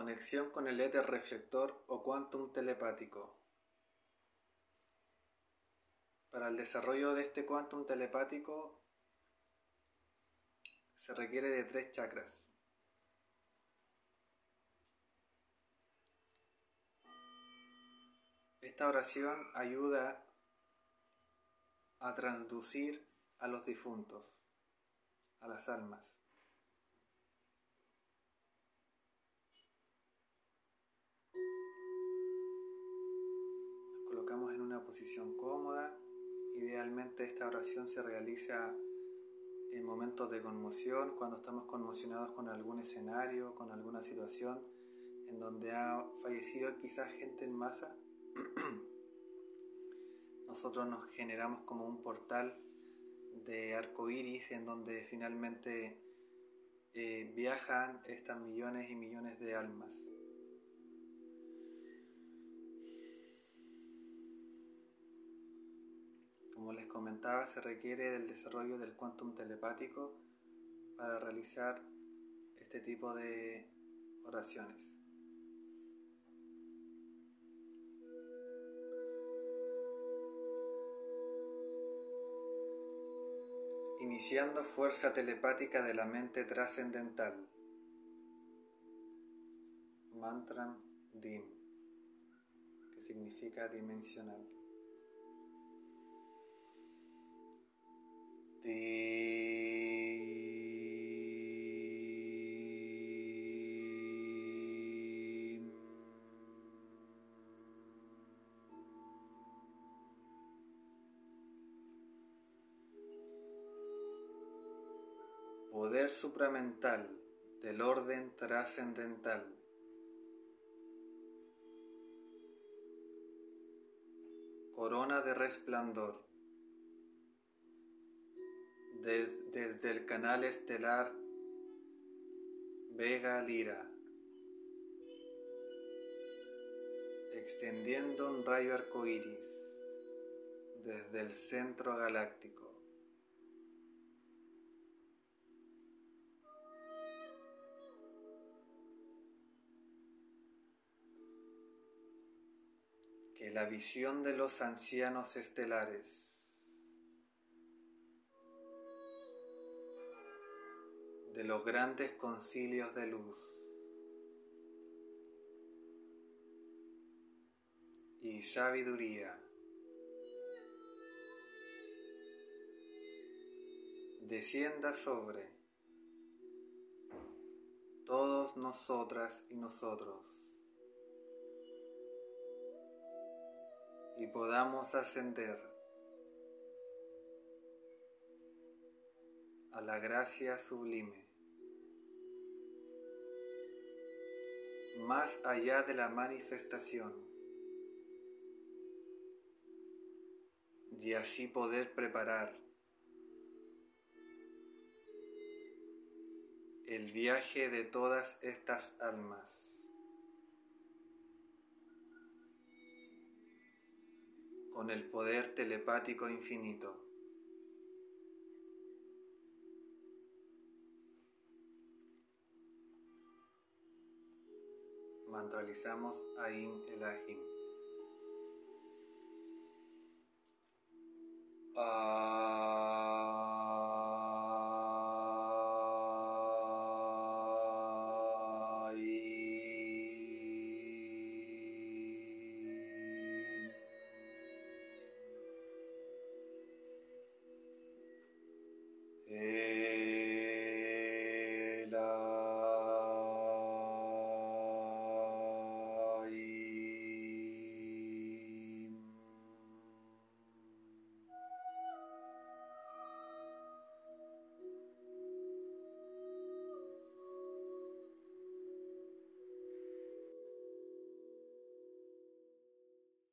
Conexión con el éter reflector o quantum telepático. Para el desarrollo de este quantum telepático se requiere de tres chakras. Esta oración ayuda a transducir a los difuntos, a las almas. Posición cómoda. Idealmente esta oración se realiza en momentos de conmoción, cuando estamos conmocionados con algún escenario, con alguna situación en donde ha fallecido quizás gente en masa. Nosotros nos generamos como un portal de arco iris en donde finalmente eh, viajan estas millones y millones de almas. Comentaba, se requiere del desarrollo del quantum telepático para realizar este tipo de oraciones. Iniciando fuerza telepática de la mente trascendental. Mantra Dim, que significa dimensional. Poder supramental del orden trascendental. Corona de resplandor desde el canal estelar Vega Lira, extendiendo un rayo arcoíris desde el centro galáctico. Que la visión de los ancianos estelares de los grandes concilios de luz. y sabiduría. Descienda sobre todos nosotras y nosotros y podamos ascender a la gracia sublime. Más allá de la manifestación y así poder preparar el viaje de todas estas almas. con el poder telepático infinito. Mantralizamos Ain Elahim. Eh